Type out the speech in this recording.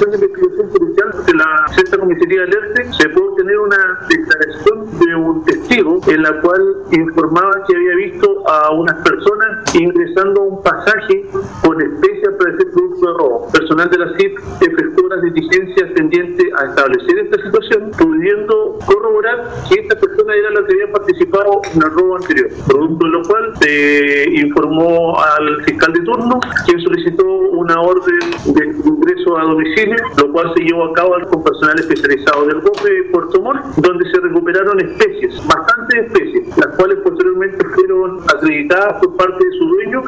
Comisión de Investigación Policial de la Sexta Comisaría del ERTE se pudo tener una declaración de un testigo en la cual informaba que había visto a unas personas ingresando a un pasaje con especias para hacer producto de robo. Personal de la CIP efectuó las diligencias tendientes a establecer esta situación, pudiendo corroborar que esta persona era la que había participado en el robo anterior, producto de lo cual se informó al fiscal de turno, quien solicitó una orden de a domicilio, lo cual se llevó a cabo con personal especializado del GOPE de Puerto Montt, donde se recuperaron especies, bastantes especies, las cuales posteriormente fueron acreditadas por parte de su dueño